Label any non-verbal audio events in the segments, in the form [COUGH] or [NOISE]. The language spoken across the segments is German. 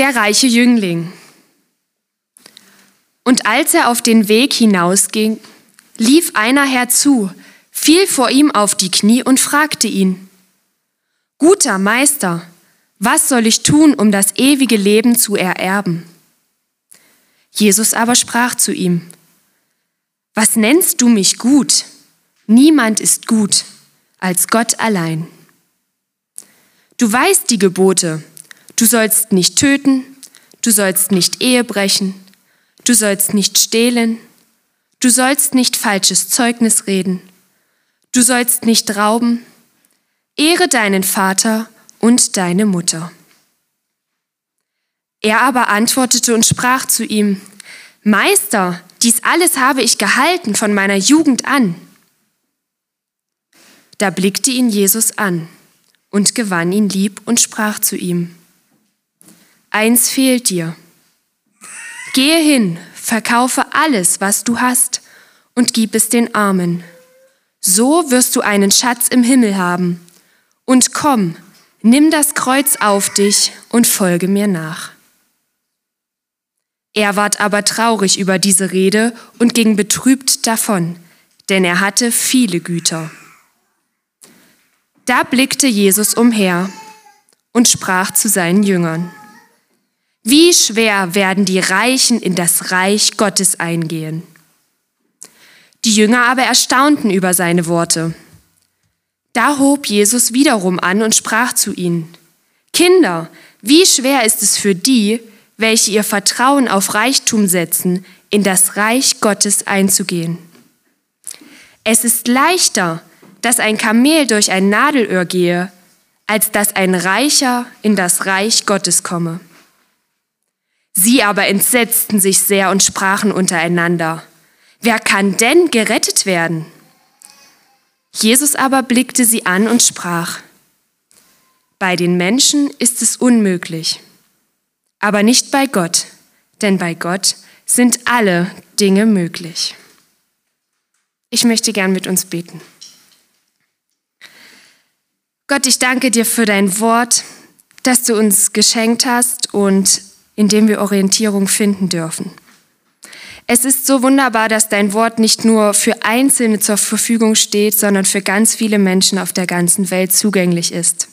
Der reiche Jüngling. Und als er auf den Weg hinausging, lief einer herzu, fiel vor ihm auf die Knie und fragte ihn, Guter Meister, was soll ich tun, um das ewige Leben zu ererben? Jesus aber sprach zu ihm, Was nennst du mich gut? Niemand ist gut als Gott allein. Du weißt die Gebote, du sollst nicht töten, du sollst nicht Ehe brechen, du sollst nicht stehlen, du sollst nicht falsches Zeugnis reden, du sollst nicht rauben, ehre deinen Vater und deine Mutter. Er aber antwortete und sprach zu ihm, Meister, dies alles habe ich gehalten von meiner Jugend an. Da blickte ihn Jesus an und gewann ihn lieb und sprach zu ihm, Eins fehlt dir. Gehe hin, verkaufe alles, was du hast, und gib es den Armen. So wirst du einen Schatz im Himmel haben. Und komm, nimm das Kreuz auf dich und folge mir nach. Er ward aber traurig über diese Rede und ging betrübt davon, denn er hatte viele Güter. Da blickte Jesus umher und sprach zu seinen Jüngern, wie schwer werden die Reichen in das Reich Gottes eingehen. Die Jünger aber erstaunten über seine Worte. Da hob Jesus wiederum an und sprach zu ihnen, Kinder, wie schwer ist es für die, welche ihr Vertrauen auf Reichtum setzen, in das Reich Gottes einzugehen. Es ist leichter, dass ein Kamel durch ein Nadelöhr gehe, als dass ein Reicher in das Reich Gottes komme. Sie aber entsetzten sich sehr und sprachen untereinander, wer kann denn gerettet werden? Jesus aber blickte sie an und sprach, bei den Menschen ist es unmöglich, aber nicht bei Gott, denn bei Gott sind alle Dinge möglich. Ich möchte gern mit uns beten. Gott, ich danke dir für dein Wort, das du uns geschenkt hast und in dem wir Orientierung finden dürfen. Es ist so wunderbar, dass dein Wort nicht nur für Einzelne zur Verfügung steht, sondern für ganz viele Menschen auf der ganzen Welt zugänglich ist.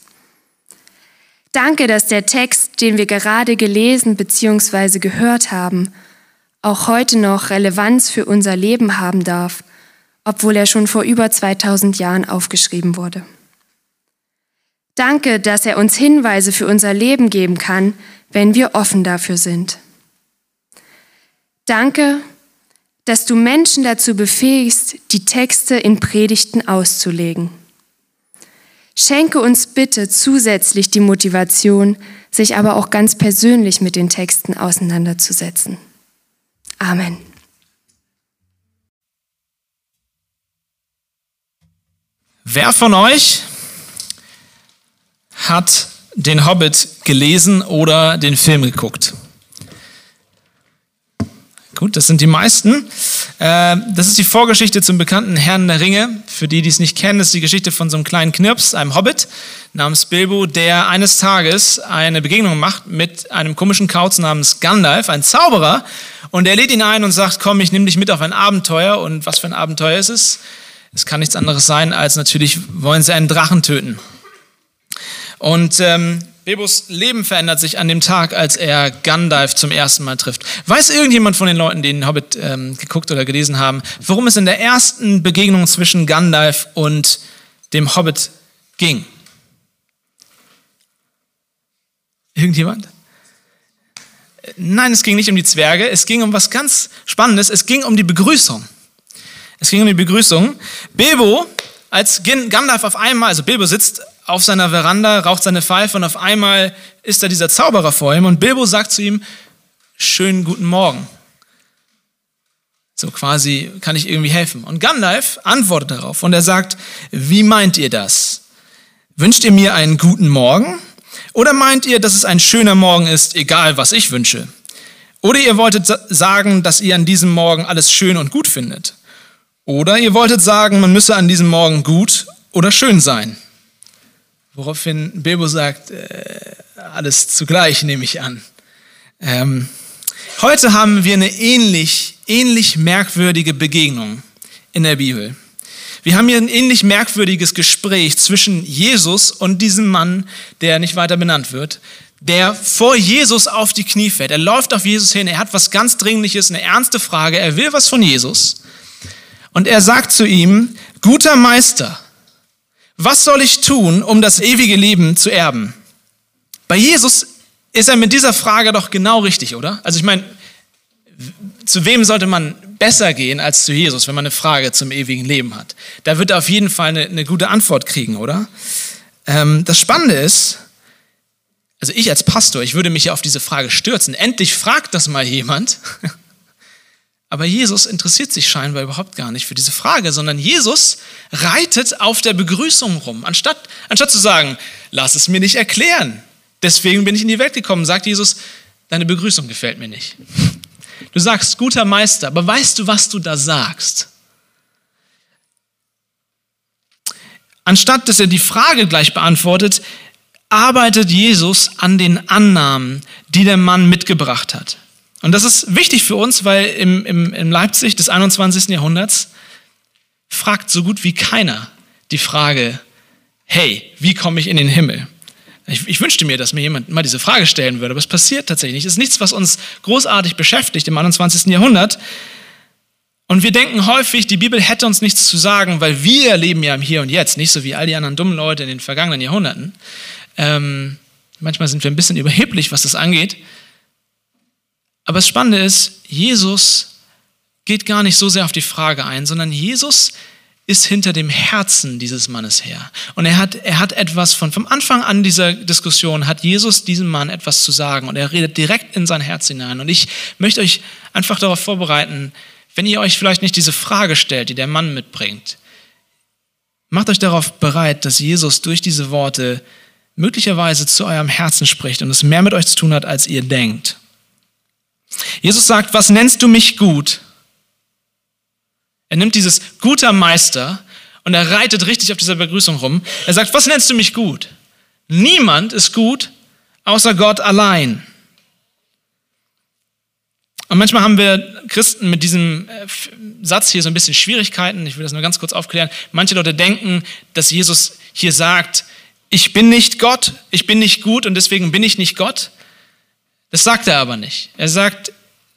Danke, dass der Text, den wir gerade gelesen bzw. gehört haben, auch heute noch Relevanz für unser Leben haben darf, obwohl er schon vor über 2000 Jahren aufgeschrieben wurde. Danke, dass er uns Hinweise für unser Leben geben kann, wenn wir offen dafür sind. Danke, dass du Menschen dazu befähigst, die Texte in Predigten auszulegen. Schenke uns bitte zusätzlich die Motivation, sich aber auch ganz persönlich mit den Texten auseinanderzusetzen. Amen. Wer von euch hat den Hobbit gelesen oder den Film geguckt? Gut, das sind die meisten. Äh, das ist die Vorgeschichte zum bekannten Herrn der Ringe. Für die, die es nicht kennen, ist die Geschichte von so einem kleinen Knirps, einem Hobbit namens Bilbo, der eines Tages eine Begegnung macht mit einem komischen Kauz namens Gandalf, ein Zauberer. Und er lädt ihn ein und sagt, komm, ich nehme dich mit auf ein Abenteuer. Und was für ein Abenteuer ist es? Es kann nichts anderes sein, als natürlich wollen sie einen Drachen töten. Und ähm, Bilbos Leben verändert sich an dem Tag, als er Gandalf zum ersten Mal trifft. Weiß irgendjemand von den Leuten, die den Hobbit ähm, geguckt oder gelesen haben, worum es in der ersten Begegnung zwischen Gandalf und dem Hobbit ging? Irgendjemand? Nein, es ging nicht um die Zwerge, es ging um was ganz Spannendes, es ging um die Begrüßung. Es ging um die Begrüßung. Bilbo, als Gandalf auf einmal, also Bilbo sitzt auf seiner Veranda, raucht seine Pfeife und auf einmal ist da dieser Zauberer vor ihm und Bilbo sagt zu ihm, schönen guten Morgen. So quasi kann ich irgendwie helfen. Und Gandalf antwortet darauf und er sagt, wie meint ihr das? Wünscht ihr mir einen guten Morgen? Oder meint ihr, dass es ein schöner Morgen ist, egal was ich wünsche? Oder ihr wolltet sagen, dass ihr an diesem Morgen alles schön und gut findet? Oder ihr wolltet sagen, man müsse an diesem Morgen gut oder schön sein? Woraufhin Bilbo sagt, äh, alles zugleich nehme ich an. Ähm, heute haben wir eine ähnlich, ähnlich merkwürdige Begegnung in der Bibel. Wir haben hier ein ähnlich merkwürdiges Gespräch zwischen Jesus und diesem Mann, der nicht weiter benannt wird, der vor Jesus auf die Knie fällt. Er läuft auf Jesus hin, er hat was ganz Dringliches, eine ernste Frage, er will was von Jesus. Und er sagt zu ihm, guter Meister, was soll ich tun, um das ewige Leben zu erben? Bei Jesus ist er mit dieser Frage doch genau richtig, oder? Also ich meine, zu wem sollte man besser gehen als zu Jesus, wenn man eine Frage zum ewigen Leben hat? Da wird er auf jeden Fall eine, eine gute Antwort kriegen, oder? Ähm, das Spannende ist, also ich als Pastor, ich würde mich ja auf diese Frage stürzen. Endlich fragt das mal jemand. [LAUGHS] Aber Jesus interessiert sich scheinbar überhaupt gar nicht für diese Frage, sondern Jesus reitet auf der Begrüßung rum. Anstatt, anstatt zu sagen, lass es mir nicht erklären, deswegen bin ich in die Welt gekommen, sagt Jesus, deine Begrüßung gefällt mir nicht. Du sagst, guter Meister, aber weißt du, was du da sagst? Anstatt dass er die Frage gleich beantwortet, arbeitet Jesus an den Annahmen, die der Mann mitgebracht hat. Und das ist wichtig für uns, weil im, im, im Leipzig des 21. Jahrhunderts fragt so gut wie keiner die Frage, hey, wie komme ich in den Himmel? Ich, ich, wünschte mir, dass mir jemand mal diese Frage stellen würde, aber es passiert tatsächlich nicht. Es ist nichts, was uns großartig beschäftigt im 21. Jahrhundert. Und wir denken häufig, die Bibel hätte uns nichts zu sagen, weil wir leben ja im Hier und Jetzt, nicht so wie all die anderen dummen Leute in den vergangenen Jahrhunderten. Ähm, manchmal sind wir ein bisschen überheblich, was das angeht. Aber das Spannende ist, Jesus geht gar nicht so sehr auf die Frage ein, sondern Jesus ist hinter dem Herzen dieses Mannes her. Und er hat, er hat etwas von, vom Anfang an dieser Diskussion hat Jesus diesem Mann etwas zu sagen und er redet direkt in sein Herz hinein. Und ich möchte euch einfach darauf vorbereiten, wenn ihr euch vielleicht nicht diese Frage stellt, die der Mann mitbringt, macht euch darauf bereit, dass Jesus durch diese Worte möglicherweise zu eurem Herzen spricht und es mehr mit euch zu tun hat, als ihr denkt. Jesus sagt, was nennst du mich gut? Er nimmt dieses guter Meister und er reitet richtig auf dieser Begrüßung rum. Er sagt, was nennst du mich gut? Niemand ist gut, außer Gott allein. Und manchmal haben wir Christen mit diesem äh, Satz hier so ein bisschen Schwierigkeiten. Ich will das nur ganz kurz aufklären. Manche Leute denken, dass Jesus hier sagt, ich bin nicht Gott, ich bin nicht gut und deswegen bin ich nicht Gott. Das sagt er aber nicht. Er sagt,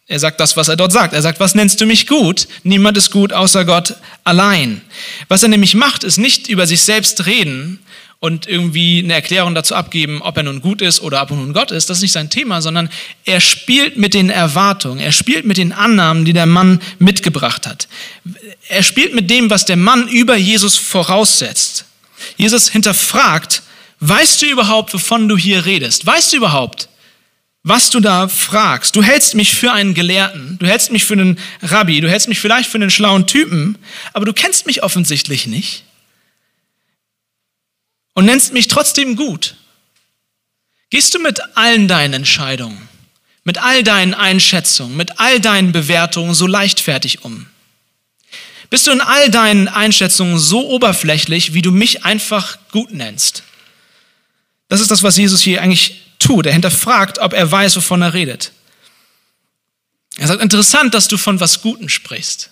er sagt das, was er dort sagt. Er sagt, was nennst du mich gut? Niemand ist gut außer Gott allein. Was er nämlich macht, ist nicht über sich selbst reden und irgendwie eine Erklärung dazu abgeben, ob er nun gut ist oder ob er nun Gott ist. Das ist nicht sein Thema, sondern er spielt mit den Erwartungen. Er spielt mit den Annahmen, die der Mann mitgebracht hat. Er spielt mit dem, was der Mann über Jesus voraussetzt. Jesus hinterfragt, weißt du überhaupt, wovon du hier redest? Weißt du überhaupt, was du da fragst. Du hältst mich für einen Gelehrten, du hältst mich für einen Rabbi, du hältst mich vielleicht für einen schlauen Typen, aber du kennst mich offensichtlich nicht und nennst mich trotzdem gut. Gehst du mit allen deinen Entscheidungen, mit all deinen Einschätzungen, mit all deinen Bewertungen so leichtfertig um? Bist du in all deinen Einschätzungen so oberflächlich, wie du mich einfach gut nennst? Das ist das, was Jesus hier eigentlich tut. Er hinterfragt, ob er weiß, wovon er redet. Er sagt, interessant, dass du von was Guten sprichst.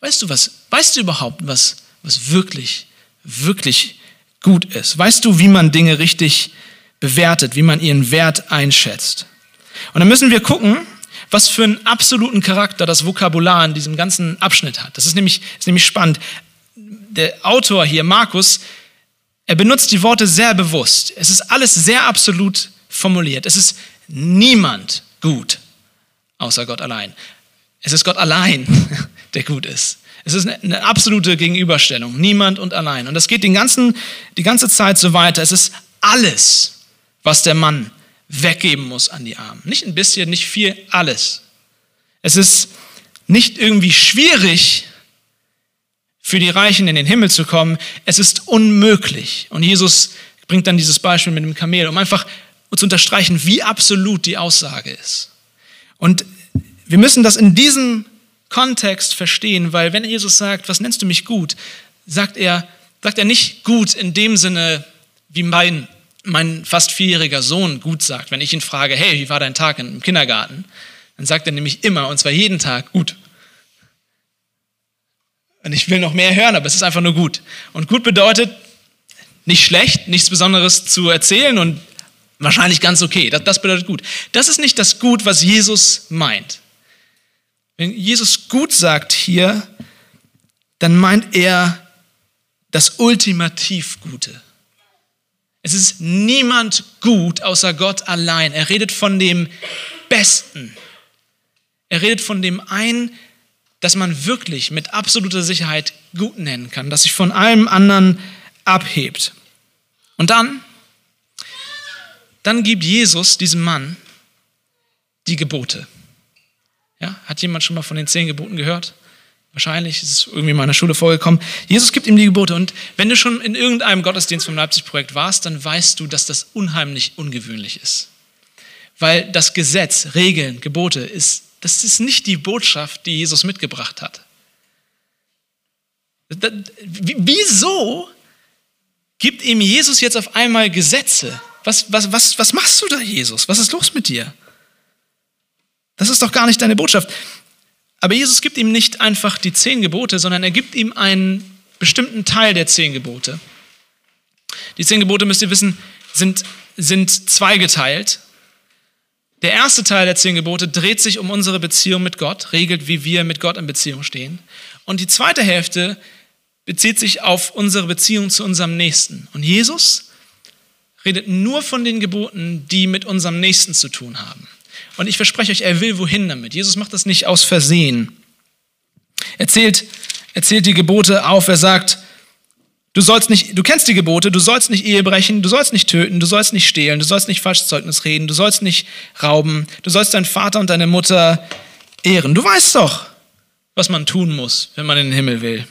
Weißt du was? Weißt du überhaupt, was, was wirklich, wirklich gut ist? Weißt du, wie man Dinge richtig bewertet, wie man ihren Wert einschätzt? Und dann müssen wir gucken, was für einen absoluten Charakter das Vokabular in diesem ganzen Abschnitt hat. Das ist nämlich, ist nämlich spannend. Der Autor hier, Markus, er benutzt die Worte sehr bewusst. Es ist alles sehr absolut formuliert. Es ist niemand gut, außer Gott allein. Es ist Gott allein, [LAUGHS] der gut ist. Es ist eine absolute Gegenüberstellung. Niemand und allein. Und das geht den ganzen, die ganze Zeit so weiter. Es ist alles, was der Mann weggeben muss an die Armen. Nicht ein bisschen, nicht viel, alles. Es ist nicht irgendwie schwierig, für die Reichen in den Himmel zu kommen. Es ist unmöglich. Und Jesus bringt dann dieses Beispiel mit dem Kamel, um einfach zu unterstreichen, wie absolut die Aussage ist. Und wir müssen das in diesem Kontext verstehen, weil wenn Jesus sagt, was nennst du mich gut, sagt er, sagt er nicht gut in dem Sinne wie mein mein fast vierjähriger Sohn gut sagt, wenn ich ihn frage, hey, wie war dein Tag im Kindergarten? Dann sagt er nämlich immer, und zwar jeden Tag, gut. Und ich will noch mehr hören, aber es ist einfach nur gut. Und gut bedeutet nicht schlecht, nichts Besonderes zu erzählen und wahrscheinlich ganz okay. Das, das bedeutet gut. Das ist nicht das Gut, was Jesus meint. Wenn Jesus gut sagt hier, dann meint er das ultimativ Gute. Es ist niemand gut außer Gott allein. Er redet von dem Besten. Er redet von dem einen, das man wirklich mit absoluter Sicherheit gut nennen kann, das sich von allem anderen abhebt. Und dann, dann gibt Jesus diesem Mann die Gebote. Ja, hat jemand schon mal von den zehn Geboten gehört? Wahrscheinlich ist es irgendwie in meiner Schule vorgekommen. Jesus gibt ihm die Gebote. Und wenn du schon in irgendeinem Gottesdienst vom Leipzig-Projekt warst, dann weißt du, dass das unheimlich ungewöhnlich ist. Weil das Gesetz, Regeln, Gebote, ist, das ist nicht die Botschaft, die Jesus mitgebracht hat. Wieso gibt ihm Jesus jetzt auf einmal Gesetze? Was, was, was, was machst du da, Jesus? Was ist los mit dir? Das ist doch gar nicht deine Botschaft. Aber Jesus gibt ihm nicht einfach die zehn Gebote, sondern er gibt ihm einen bestimmten Teil der zehn Gebote. Die zehn Gebote, müsst ihr wissen, sind, sind zweigeteilt. Der erste Teil der zehn Gebote dreht sich um unsere Beziehung mit Gott, regelt, wie wir mit Gott in Beziehung stehen. Und die zweite Hälfte bezieht sich auf unsere Beziehung zu unserem Nächsten. Und Jesus redet nur von den Geboten, die mit unserem Nächsten zu tun haben. Und ich verspreche euch, er will wohin damit. Jesus macht das nicht aus Versehen. Er zählt, er zählt die Gebote auf. Er sagt, du sollst nicht, du kennst die Gebote, du sollst nicht Ehe brechen, du sollst nicht töten, du sollst nicht stehlen, du sollst nicht Falschzeugnis reden, du sollst nicht rauben, du sollst deinen Vater und deine Mutter ehren. Du weißt doch, was man tun muss, wenn man in den Himmel will.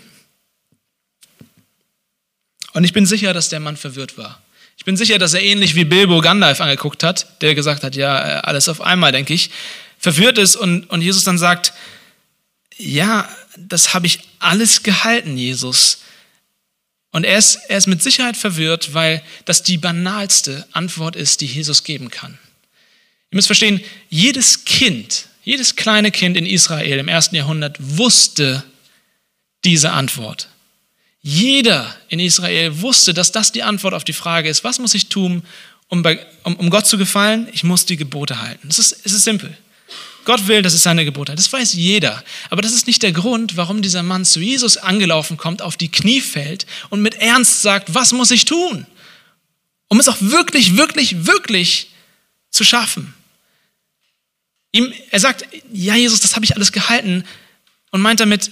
Und ich bin sicher, dass der Mann verwirrt war. Ich bin sicher, dass er ähnlich wie Bilbo Gandalf angeguckt hat, der gesagt hat, ja, alles auf einmal, denke ich, verwirrt ist und, und Jesus dann sagt, ja, das habe ich alles gehalten, Jesus. Und er ist, er ist mit Sicherheit verwirrt, weil das die banalste Antwort ist, die Jesus geben kann. Ihr müsst verstehen, jedes Kind, jedes kleine Kind in Israel im ersten Jahrhundert wusste diese Antwort. Jeder in Israel wusste, dass das die Antwort auf die Frage ist, was muss ich tun, um, bei, um, um Gott zu gefallen? Ich muss die Gebote halten. Es ist, es ist simpel. Gott will, dass es seine Gebote hat. Das weiß jeder. Aber das ist nicht der Grund, warum dieser Mann zu Jesus angelaufen kommt, auf die Knie fällt und mit Ernst sagt, was muss ich tun? Um es auch wirklich, wirklich, wirklich zu schaffen. Ihm, er sagt, ja Jesus, das habe ich alles gehalten und meint damit,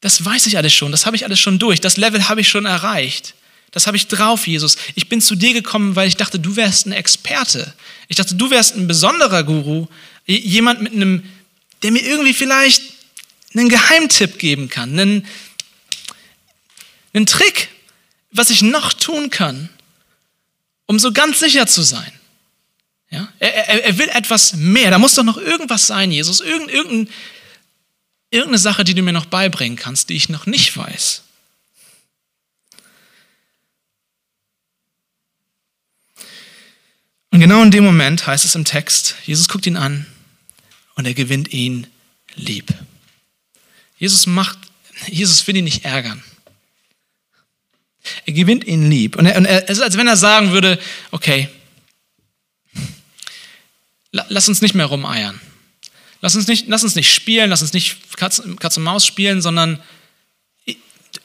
das weiß ich alles schon, das habe ich alles schon durch, das Level habe ich schon erreicht. Das habe ich drauf, Jesus. Ich bin zu dir gekommen, weil ich dachte, du wärst ein Experte. Ich dachte, du wärst ein besonderer Guru, jemand mit einem, der mir irgendwie vielleicht einen Geheimtipp geben kann, einen, einen Trick, was ich noch tun kann, um so ganz sicher zu sein. Ja? Er, er, er will etwas mehr. Da muss doch noch irgendwas sein, Jesus. Irgend, irgendein irgendeine Sache, die du mir noch beibringen kannst, die ich noch nicht weiß. Und genau in dem Moment heißt es im Text, Jesus guckt ihn an und er gewinnt ihn lieb. Jesus macht, Jesus will ihn nicht ärgern. Er gewinnt ihn lieb. Und, er, und er, es ist, als wenn er sagen würde, okay, lass uns nicht mehr rumeiern. Lass uns nicht, lass uns nicht spielen, lass uns nicht Katz, Katz und Maus spielen, sondern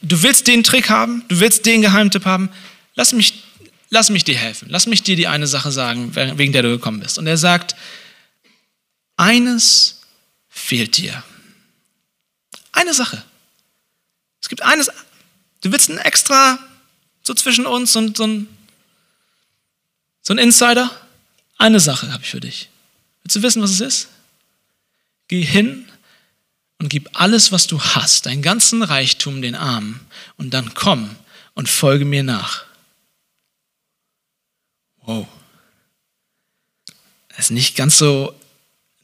du willst den Trick haben, du willst den Geheimtipp haben, lass mich, lass mich dir helfen, lass mich dir die eine Sache sagen, wegen der du gekommen bist. Und er sagt, eines fehlt dir. Eine Sache. Es gibt eines, du willst ein extra, so zwischen uns und so ein, so ein Insider? Eine Sache habe ich für dich. Willst du wissen, was es ist? Geh hin und gib alles, was du hast, deinen ganzen Reichtum den Armen, und dann komm und folge mir nach. Wow. Das ist nicht ganz so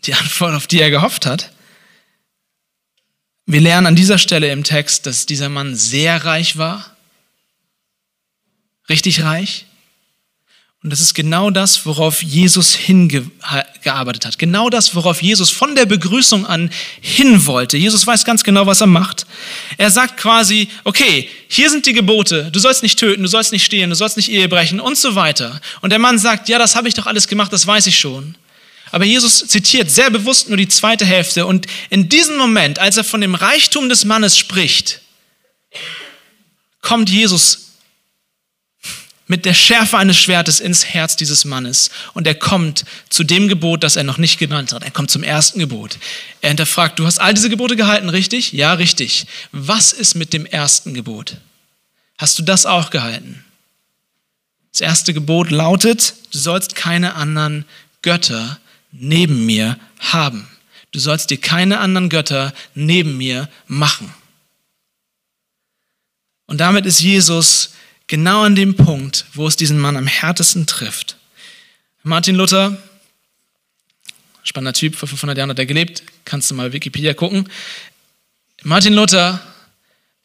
die Antwort, auf die er gehofft hat. Wir lernen an dieser Stelle im Text, dass dieser Mann sehr reich war, richtig reich, Und das ist genau das, worauf Jesus hingearbeitet hat. Genau das, worauf Jesus von der Begrüßung an hin wollte. Jesus weiß ganz genau, was er macht. Er sagt quasi, okay, hier sind die Gebote. Du sollst nicht töten, du sollst nicht stehlen, du sollst nicht Ehe brechen und so weiter. Und der Mann sagt, ja, das habe ich doch alles gemacht, das weiß ich schon. Aber Jesus zitiert sehr bewusst nur die zweite Hälfte. Und in diesem Moment, als er von dem Reichtum des Mannes spricht, kommt Jesus mit der Schärfe eines Schwertes ins Herz dieses Mannes. Und er kommt zu dem Gebot, das er noch nicht genannt hat. Er kommt zum ersten Gebot. Er hinterfragt, du hast all diese Gebote gehalten, richtig? Ja, richtig. Was ist mit dem ersten Gebot? Hast du das auch gehalten? Das erste Gebot lautet, du sollst keine anderen Götter neben mir haben. Du sollst dir keine anderen Götter neben mir machen. Und damit ist Jesus genau an dem Punkt, wo es diesen Mann am härtesten trifft. Martin Luther, spannender Typ, vor 500 Jahren hat er gelebt, kannst du mal Wikipedia gucken. Martin Luther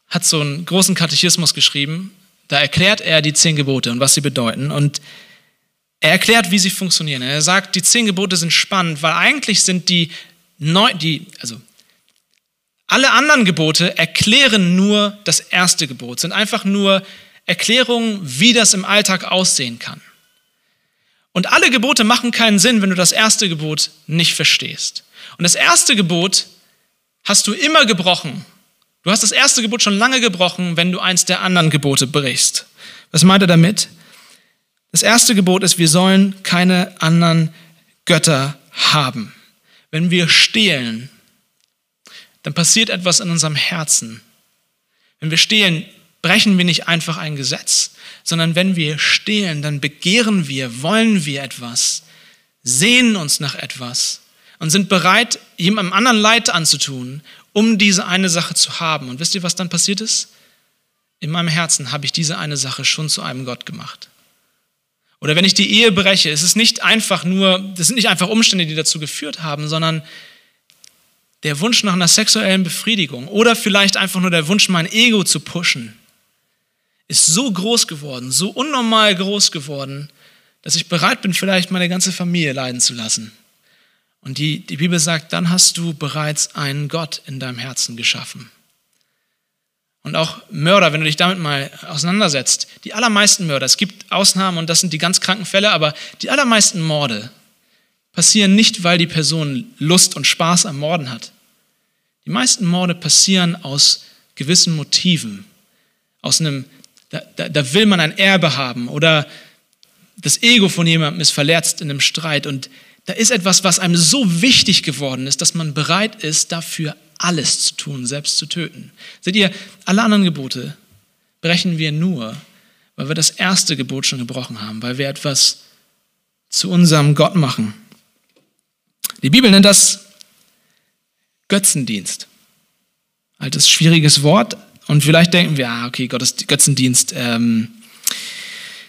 hat so einen großen Katechismus geschrieben, da erklärt er die zehn Gebote und was sie bedeuten und er erklärt, wie sie funktionieren. Er sagt, die zehn Gebote sind spannend, weil eigentlich sind die, neun, die also alle anderen Gebote erklären nur das erste Gebot, sind einfach nur Erklärungen, wie das im Alltag aussehen kann. Und alle Gebote machen keinen Sinn, wenn du das erste Gebot nicht verstehst. Und das erste Gebot hast du immer gebrochen. Du hast das erste Gebot schon lange gebrochen, wenn du eins der anderen Gebote brichst. Was meint er damit? Das erste Gebot ist, wir sollen keine anderen Götter haben. Wenn wir stehlen, dann passiert etwas in unserem Herzen. Wenn wir stehlen, brechen wir nicht einfach ein Gesetz, sondern wenn wir stehlen, dann begehren wir, wollen wir etwas, sehnen uns nach etwas und sind bereit, jemandem anderen Leid anzutun, um diese eine Sache zu haben. Und wisst ihr, was dann passiert ist? In meinem Herzen habe ich diese eine Sache schon zu einem Gott gemacht. Oder wenn ich die Ehe breche, ist es nicht einfach nur, das sind nicht einfach Umstände, die dazu geführt haben, sondern der Wunsch nach einer sexuellen Befriedigung oder vielleicht einfach nur der Wunsch, mein Ego zu pushen ist so groß geworden, so unnormal groß geworden, dass ich bereit bin, vielleicht meine ganze Familie leiden zu lassen. Und die, die Bibel sagt, dann hast du bereits einen Gott in deinem Herzen geschaffen. Und auch Mörder, wenn du dich damit mal auseinandersetzt, die allermeisten Mörder, es gibt Ausnahmen und das sind die ganz kranken Fälle, aber die allermeisten Morde passieren nicht, weil die Person Lust und Spaß am Morden hat. Die meisten Morde passieren aus gewissen Motiven, aus einem da, da, da will man ein Erbe haben oder das Ego von jemandem ist verletzt in einem Streit und da ist etwas, was einem so wichtig geworden ist, dass man bereit ist, dafür alles zu tun, selbst zu töten. Seht ihr, alle anderen Gebote brechen wir nur, weil wir das erste Gebot schon gebrochen haben, weil wir etwas zu unserem Gott machen. Die Bibel nennt das Götzendienst. Altes, schwieriges Wort, und vielleicht denken wir, ah, okay, Gottes, Götzendienst, ähm,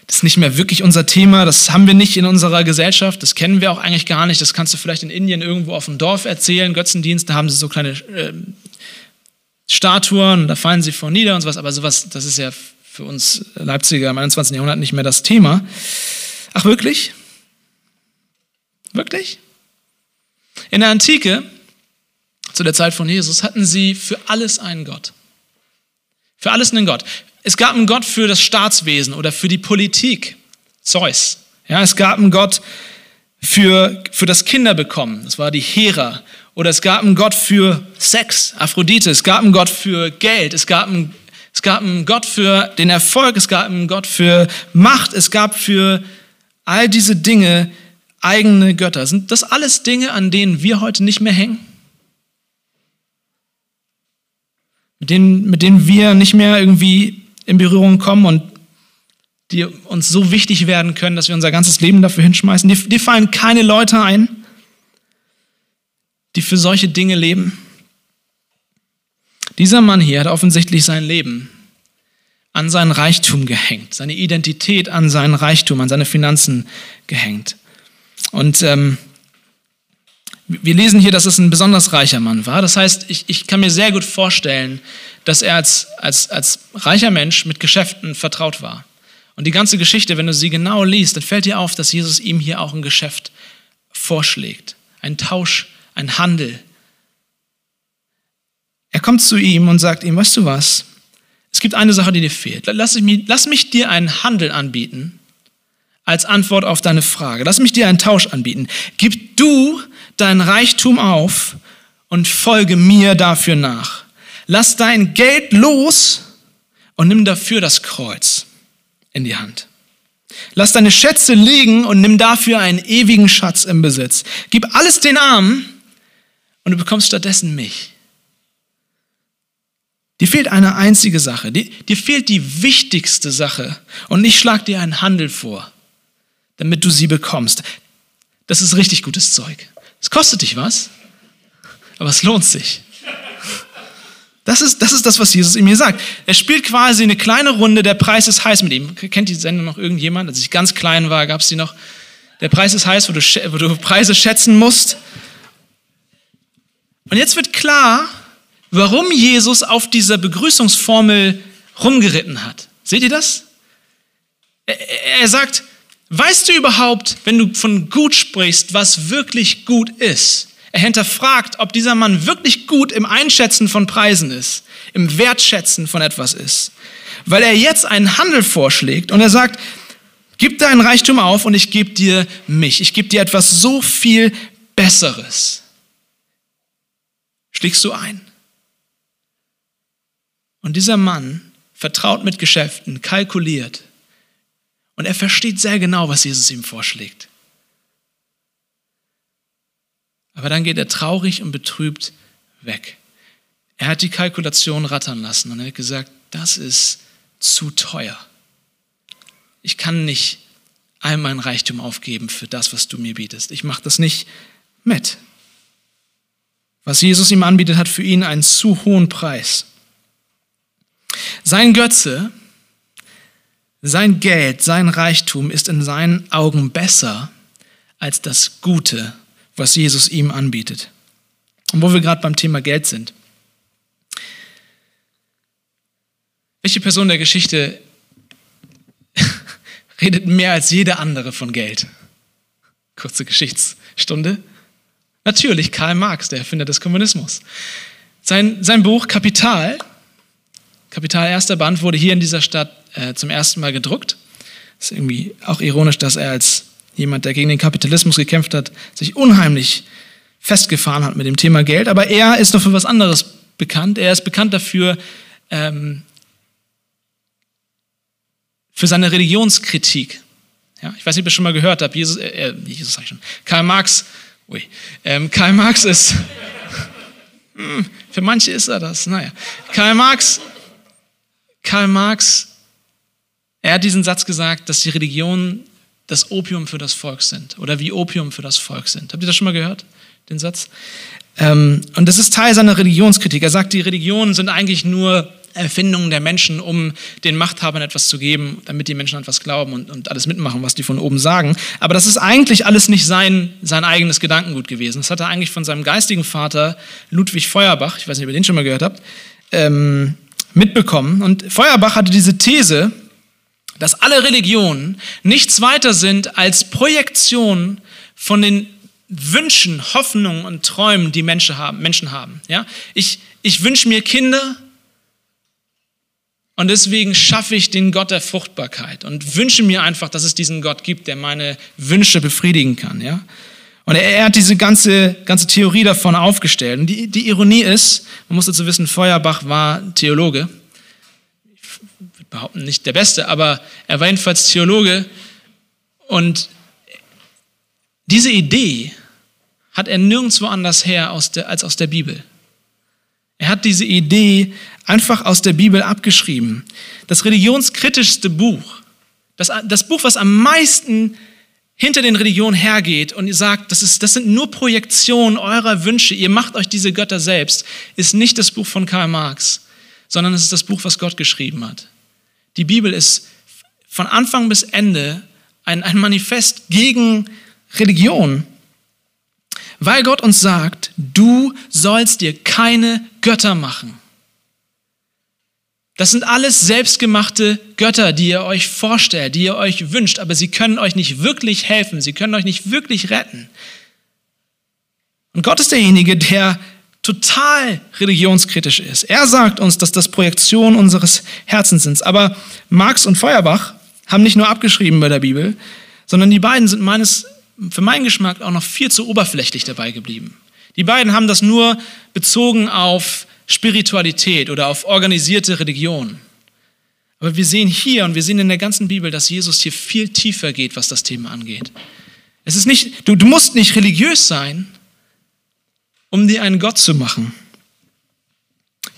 das ist nicht mehr wirklich unser Thema, das haben wir nicht in unserer Gesellschaft, das kennen wir auch eigentlich gar nicht. Das kannst du vielleicht in Indien irgendwo auf dem Dorf erzählen, Götzendienst, da haben sie so kleine äh, Statuen, da fallen sie vor nieder und sowas, aber sowas, das ist ja für uns Leipziger im 21. Jahrhundert nicht mehr das Thema. Ach wirklich? Wirklich? In der Antike, zu der Zeit von Jesus, hatten sie für alles einen Gott. Für alles einen Gott. Es gab einen Gott für das Staatswesen oder für die Politik, Zeus. Ja, es gab einen Gott für, für das Kinderbekommen, das war die Hera. Oder es gab einen Gott für Sex, Aphrodite. Es gab einen Gott für Geld. Es gab einen, es gab einen Gott für den Erfolg. Es gab einen Gott für Macht. Es gab für all diese Dinge eigene Götter. Sind das alles Dinge, an denen wir heute nicht mehr hängen? Mit denen, mit denen wir nicht mehr irgendwie in Berührung kommen und die uns so wichtig werden können, dass wir unser ganzes Leben dafür hinschmeißen. Dir, dir fallen keine Leute ein, die für solche Dinge leben. Dieser Mann hier hat offensichtlich sein Leben an seinen Reichtum gehängt, seine Identität an seinen Reichtum, an seine Finanzen gehängt. Und ähm, wir lesen hier, dass es ein besonders reicher Mann war. Das heißt, ich, ich kann mir sehr gut vorstellen, dass er als, als, als reicher Mensch mit Geschäften vertraut war. Und die ganze Geschichte, wenn du sie genau liest, dann fällt dir auf, dass Jesus ihm hier auch ein Geschäft vorschlägt. Ein Tausch, ein Handel. Er kommt zu ihm und sagt ihm, weißt du was? Es gibt eine Sache, die dir fehlt. Lass mich, lass mich dir einen Handel anbieten als Antwort auf deine Frage. Lass mich dir einen Tausch anbieten. Gib du dein Reichtum auf und folge mir dafür nach. Lass dein Geld los und nimm dafür das Kreuz in die Hand. Lass deine Schätze liegen und nimm dafür einen ewigen Schatz im Besitz. Gib alles den Armen und du bekommst stattdessen mich. Dir fehlt eine einzige Sache. Dir, dir fehlt die wichtigste Sache. Und ich schlage dir einen Handel vor, damit du sie bekommst. Das ist richtig gutes Zeug. Es kostet dich was, aber es lohnt sich. Das ist, das ist das, was Jesus ihm hier sagt. Er spielt quasi eine kleine Runde, der Preis ist heiß mit ihm. Kennt die Sendung noch irgendjemand? Als ich ganz klein war, gab es die noch. Der Preis ist heiß, wo du, wo du Preise schätzen musst. Und jetzt wird klar, warum Jesus auf dieser Begrüßungsformel rumgeritten hat. Seht ihr das? Er, er sagt, weißt du überhaupt, wenn du von gut sprichst, was wirklich gut ist? Er hinterfragt, ob dieser Mann wirklich gut im Einschätzen von Preisen ist, im Wertschätzen von etwas ist. Weil er jetzt einen Handel vorschlägt und er sagt, gib deinen Reichtum auf und ich gebe dir mich. Ich gebe dir etwas so viel Besseres. Schlägst du ein? Und dieser Mann vertraut mit Geschäften, kalkuliert. Und er versteht sehr genau, was Jesus ihm vorschlägt. Aber dann geht er traurig und betrübt weg. Er hat die Kalkulation rattern lassen und er hat gesagt, das ist zu teuer. Ich kann nicht all mein Reichtum aufgeben für das, was du mir bietest. Ich mache das nicht mit. Was Jesus ihm anbietet, hat für ihn einen zu hohen Preis. Sein Götze, sein Geld, sein Reichtum ist in seinen Augen besser als das Gute, was Jesus ihm anbietet. Und wo wir gerade beim Thema Geld sind. Welche Person der Geschichte [LAUGHS] redet mehr als jede andere von Geld? Kurze Geschichtsstunde. Natürlich Karl Marx, der Erfinder des Kommunismus. Sein, sein Buch Kapital, Kapital erster Band, wurde hier in dieser Stadt äh, zum ersten Mal gedruckt. Ist irgendwie auch ironisch, dass er als jemand, der gegen den Kapitalismus gekämpft hat, sich unheimlich festgefahren hat mit dem Thema Geld. Aber er ist noch für was anderes bekannt. Er ist bekannt dafür, ähm, für seine Religionskritik. Ja, ich weiß nicht, ob ihr schon mal gehört habt. Jesus, äh, äh Jesus sag ich schon. Karl Marx, ui, ähm, Karl Marx ist, [LAUGHS] hm, für manche ist er das, naja. Karl Marx, Karl Marx, er hat diesen Satz gesagt, dass die Religion das Opium für das Volk sind oder wie Opium für das Volk sind. Habt ihr das schon mal gehört, den Satz? Ähm, und das ist Teil seiner Religionskritik. Er sagt, die Religionen sind eigentlich nur Erfindungen der Menschen, um den Machthabern etwas zu geben, damit die Menschen etwas glauben und, und alles mitmachen, was die von oben sagen. Aber das ist eigentlich alles nicht sein, sein eigenes Gedankengut gewesen. Das hat er eigentlich von seinem geistigen Vater Ludwig Feuerbach, ich weiß nicht, ob ihr den schon mal gehört habt, ähm, mitbekommen. Und Feuerbach hatte diese These, dass alle Religionen nichts weiter sind als Projektionen von den Wünschen, Hoffnungen und Träumen, die Menschen haben. Menschen haben ja? Ich, ich wünsche mir Kinder und deswegen schaffe ich den Gott der Fruchtbarkeit und wünsche mir einfach, dass es diesen Gott gibt, der meine Wünsche befriedigen kann. Ja? Und er, er hat diese ganze, ganze Theorie davon aufgestellt. Und die, die Ironie ist, man muss dazu wissen, Feuerbach war Theologe behaupten, nicht der Beste, aber er war jedenfalls Theologe. Und diese Idee hat er nirgendwo anders her aus der, als aus der Bibel. Er hat diese Idee einfach aus der Bibel abgeschrieben. Das religionskritischste Buch, das, das Buch, was am meisten hinter den Religionen hergeht und ihr sagt, das, ist, das sind nur Projektionen eurer Wünsche, ihr macht euch diese Götter selbst, ist nicht das Buch von Karl Marx, sondern es ist das Buch, was Gott geschrieben hat. Die Bibel ist von Anfang bis Ende ein, ein Manifest gegen Religion. Weil Gott uns sagt, du sollst dir keine Götter machen. Das sind alles selbstgemachte Götter, die ihr euch vorstellt, die ihr euch wünscht, aber sie können euch nicht wirklich helfen, sie können euch nicht wirklich retten. Und Gott ist derjenige, der total religionskritisch ist. Er sagt uns, dass das Projektion unseres Herzens sind. Aber Marx und Feuerbach haben nicht nur abgeschrieben bei der Bibel, sondern die beiden sind meines, für meinen Geschmack auch noch viel zu oberflächlich dabei geblieben. Die beiden haben das nur bezogen auf Spiritualität oder auf organisierte Religion. Aber wir sehen hier und wir sehen in der ganzen Bibel, dass Jesus hier viel tiefer geht, was das Thema angeht. Es ist nicht, du, du musst nicht religiös sein, um dir einen Gott zu machen.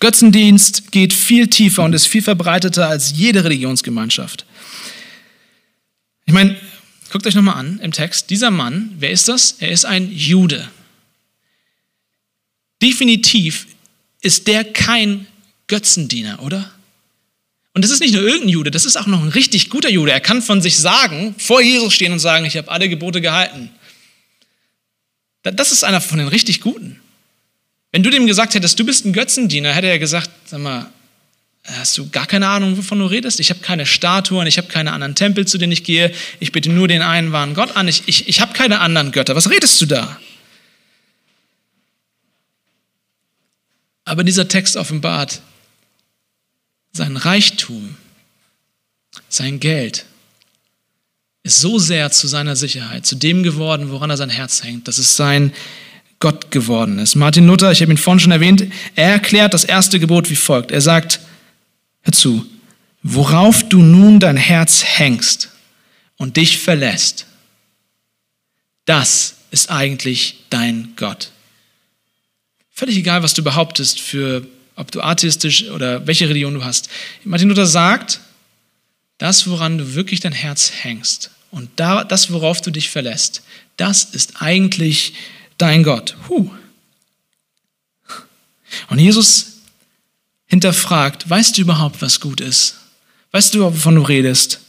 Götzendienst geht viel tiefer und ist viel verbreiteter als jede Religionsgemeinschaft. Ich meine, guckt euch nochmal an im Text. Dieser Mann, wer ist das? Er ist ein Jude. Definitiv ist der kein Götzendiener, oder? Und das ist nicht nur irgendein Jude, das ist auch noch ein richtig guter Jude. Er kann von sich sagen, vor Jesus stehen und sagen, ich habe alle Gebote gehalten. Das ist einer von den richtig Guten. Wenn du dem gesagt hättest, du bist ein Götzendiener, hätte er gesagt, sag mal, hast du gar keine Ahnung, wovon du redest? Ich habe keine Statuen, ich habe keine anderen Tempel, zu denen ich gehe. Ich bitte nur den einen wahren Gott an. Ich, ich, ich habe keine anderen Götter. Was redest du da? Aber dieser Text offenbart sein Reichtum, sein Geld, ist so sehr zu seiner Sicherheit, zu dem geworden, woran er sein Herz hängt, dass es sein Gott geworden ist. Martin Luther, ich habe ihn vorhin schon erwähnt, er erklärt das erste Gebot wie folgt. Er sagt, hör zu, worauf du nun dein Herz hängst und dich verlässt, das ist eigentlich dein Gott. Völlig egal, was du behauptest, für ob du atheistisch oder welche Religion du hast. Martin Luther sagt, das, woran du wirklich dein Herz hängst und das, worauf du dich verlässt, das ist eigentlich dein Gott. Huh. Und Jesus hinterfragt, weißt du überhaupt, was gut ist? Weißt du, wovon du redest?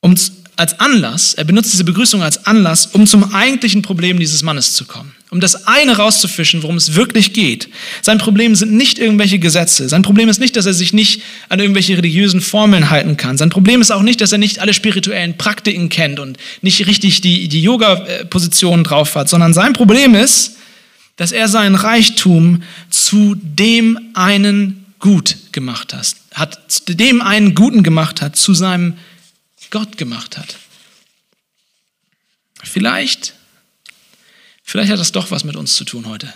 Um als Anlass, er benutzt diese Begrüßung als Anlass, um zum eigentlichen Problem dieses Mannes zu kommen. Um das eine rauszufischen, worum es wirklich geht. Sein Problem sind nicht irgendwelche Gesetze. Sein Problem ist nicht, dass er sich nicht an irgendwelche religiösen Formeln halten kann. Sein Problem ist auch nicht, dass er nicht alle spirituellen Praktiken kennt und nicht richtig die, die Yoga-Positionen drauf hat, sondern sein Problem ist, dass er seinen Reichtum zu dem einen gut gemacht hat, hat dem einen Guten gemacht hat, zu seinem Gott gemacht hat. Vielleicht, vielleicht hat das doch was mit uns zu tun heute.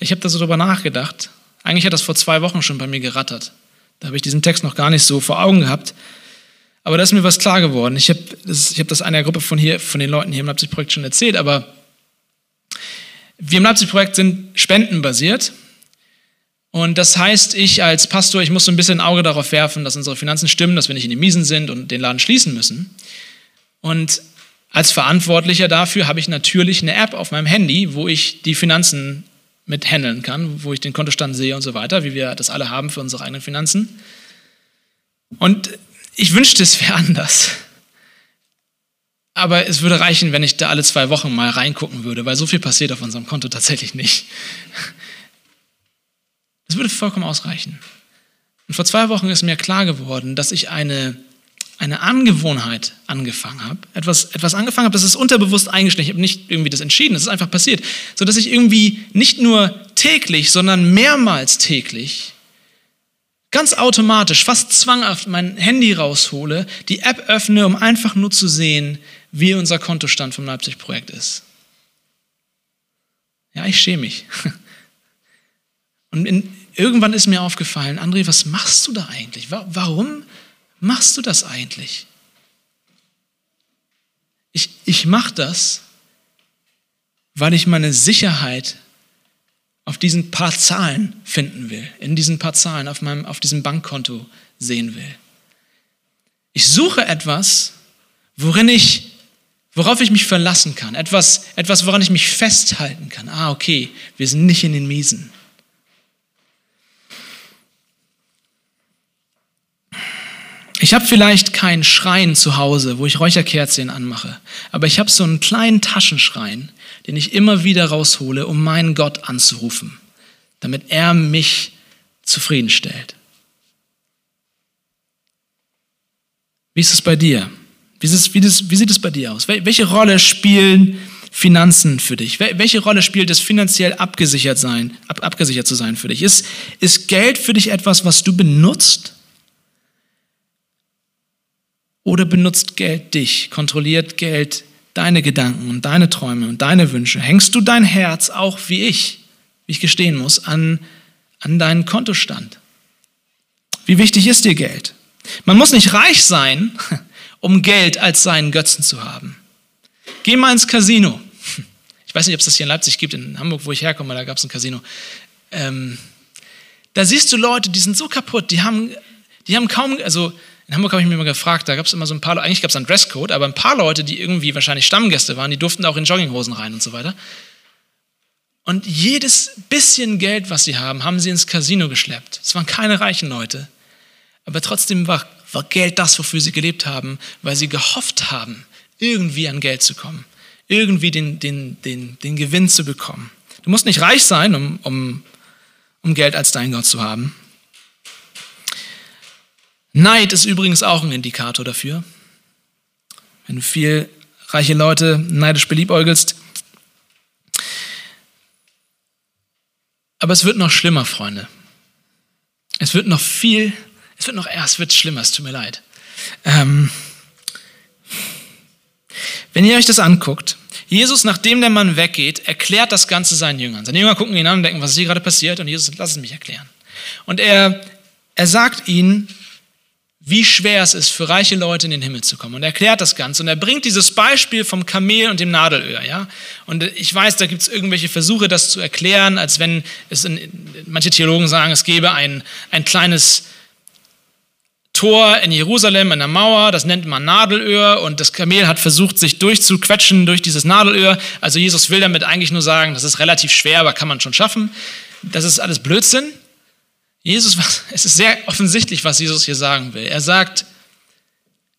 Ich habe da so drüber nachgedacht. Eigentlich hat das vor zwei Wochen schon bei mir gerattert. Da habe ich diesen Text noch gar nicht so vor Augen gehabt. Aber da ist mir was klar geworden. Ich habe das, hab das einer Gruppe von, hier, von den Leuten hier im Leipzig-Projekt schon erzählt, aber wir im Leipzig-Projekt sind spendenbasiert. Und das heißt, ich als Pastor, ich muss so ein bisschen ein Auge darauf werfen, dass unsere Finanzen stimmen, dass wir nicht in den Miesen sind und den Laden schließen müssen. Und als Verantwortlicher dafür habe ich natürlich eine App auf meinem Handy, wo ich die Finanzen mit handeln kann, wo ich den Kontostand sehe und so weiter, wie wir das alle haben für unsere eigenen Finanzen. Und ich wünschte, es wäre [LAUGHS] anders. Aber es würde reichen, wenn ich da alle zwei Wochen mal reingucken würde, weil so viel passiert auf unserem Konto tatsächlich nicht. Das würde vollkommen ausreichen. Und vor zwei Wochen ist mir klar geworden, dass ich eine, eine Angewohnheit angefangen habe. Etwas, etwas angefangen habe, das ist unterbewusst eingeschlichen. Ich habe nicht irgendwie das entschieden, das ist einfach passiert. So dass ich irgendwie nicht nur täglich, sondern mehrmals täglich ganz automatisch, fast zwanghaft mein Handy raushole, die App öffne, um einfach nur zu sehen, wie unser Kontostand vom Leipzig-Projekt ist. Ja, ich schäme mich. [LAUGHS] Und in, irgendwann ist mir aufgefallen, André, was machst du da eigentlich? Warum machst du das eigentlich? Ich, ich mache das, weil ich meine Sicherheit auf diesen paar Zahlen finden will, in diesen paar Zahlen auf, meinem, auf diesem Bankkonto sehen will. Ich suche etwas, worin ich, worauf ich mich verlassen kann, etwas, etwas, woran ich mich festhalten kann. Ah, okay, wir sind nicht in den Miesen. Ich habe vielleicht keinen Schrein zu Hause, wo ich Räucherkerzchen anmache, aber ich habe so einen kleinen Taschenschrein, den ich immer wieder raushole, um meinen Gott anzurufen, damit er mich zufriedenstellt. Wie ist es bei dir? Wie, es, wie, das, wie sieht es bei dir aus? Welche Rolle spielen Finanzen für dich? Welche Rolle spielt es, finanziell abgesichert, sein, ab, abgesichert zu sein für dich? Ist, ist Geld für dich etwas, was du benutzt? Oder benutzt Geld dich? Kontrolliert Geld deine Gedanken und deine Träume und deine Wünsche? Hängst du dein Herz auch wie ich, wie ich gestehen muss, an, an deinen Kontostand? Wie wichtig ist dir Geld? Man muss nicht reich sein, [LAUGHS] um Geld als seinen Götzen zu haben. Geh mal ins Casino. Ich weiß nicht, ob es das hier in Leipzig gibt, in Hamburg, wo ich herkomme, da gab es ein Casino. Ähm, da siehst du Leute, die sind so kaputt, die haben, die haben kaum, also in Hamburg habe ich mich mal gefragt, da gab es immer so ein paar, eigentlich gab es einen Dresscode, aber ein paar Leute, die irgendwie wahrscheinlich Stammgäste waren, die durften auch in Jogginghosen rein und so weiter. Und jedes bisschen Geld, was sie haben, haben sie ins Casino geschleppt. Es waren keine reichen Leute. Aber trotzdem war, war Geld das, wofür sie gelebt haben, weil sie gehofft haben, irgendwie an Geld zu kommen, irgendwie den, den, den, den Gewinn zu bekommen. Du musst nicht reich sein, um, um, um Geld als dein Gott zu haben. Neid ist übrigens auch ein Indikator dafür. Wenn du viel reiche Leute neidisch beliebäugelst. Aber es wird noch schlimmer, Freunde. Es wird noch viel es wird noch erst, wird schlimmer, es tut mir leid. Ähm, wenn ihr euch das anguckt, Jesus, nachdem der Mann weggeht, erklärt das Ganze seinen Jüngern. Seine Jünger gucken ihn an und denken, was ist hier gerade passiert? Und Jesus, lass es mich erklären. Und er, er sagt ihnen, wie schwer es ist, für reiche Leute in den Himmel zu kommen. Und er erklärt das Ganze. Und er bringt dieses Beispiel vom Kamel und dem Nadelöhr. Ja? Und ich weiß, da gibt es irgendwelche Versuche, das zu erklären, als wenn es, in, manche Theologen sagen, es gäbe ein, ein kleines Tor in Jerusalem in der Mauer, das nennt man Nadelöhr und das Kamel hat versucht, sich durchzuquetschen durch dieses Nadelöhr. Also Jesus will damit eigentlich nur sagen, das ist relativ schwer, aber kann man schon schaffen. Das ist alles Blödsinn. Jesus, [LAUGHS] es ist sehr offensichtlich, was Jesus hier sagen will. Er sagt,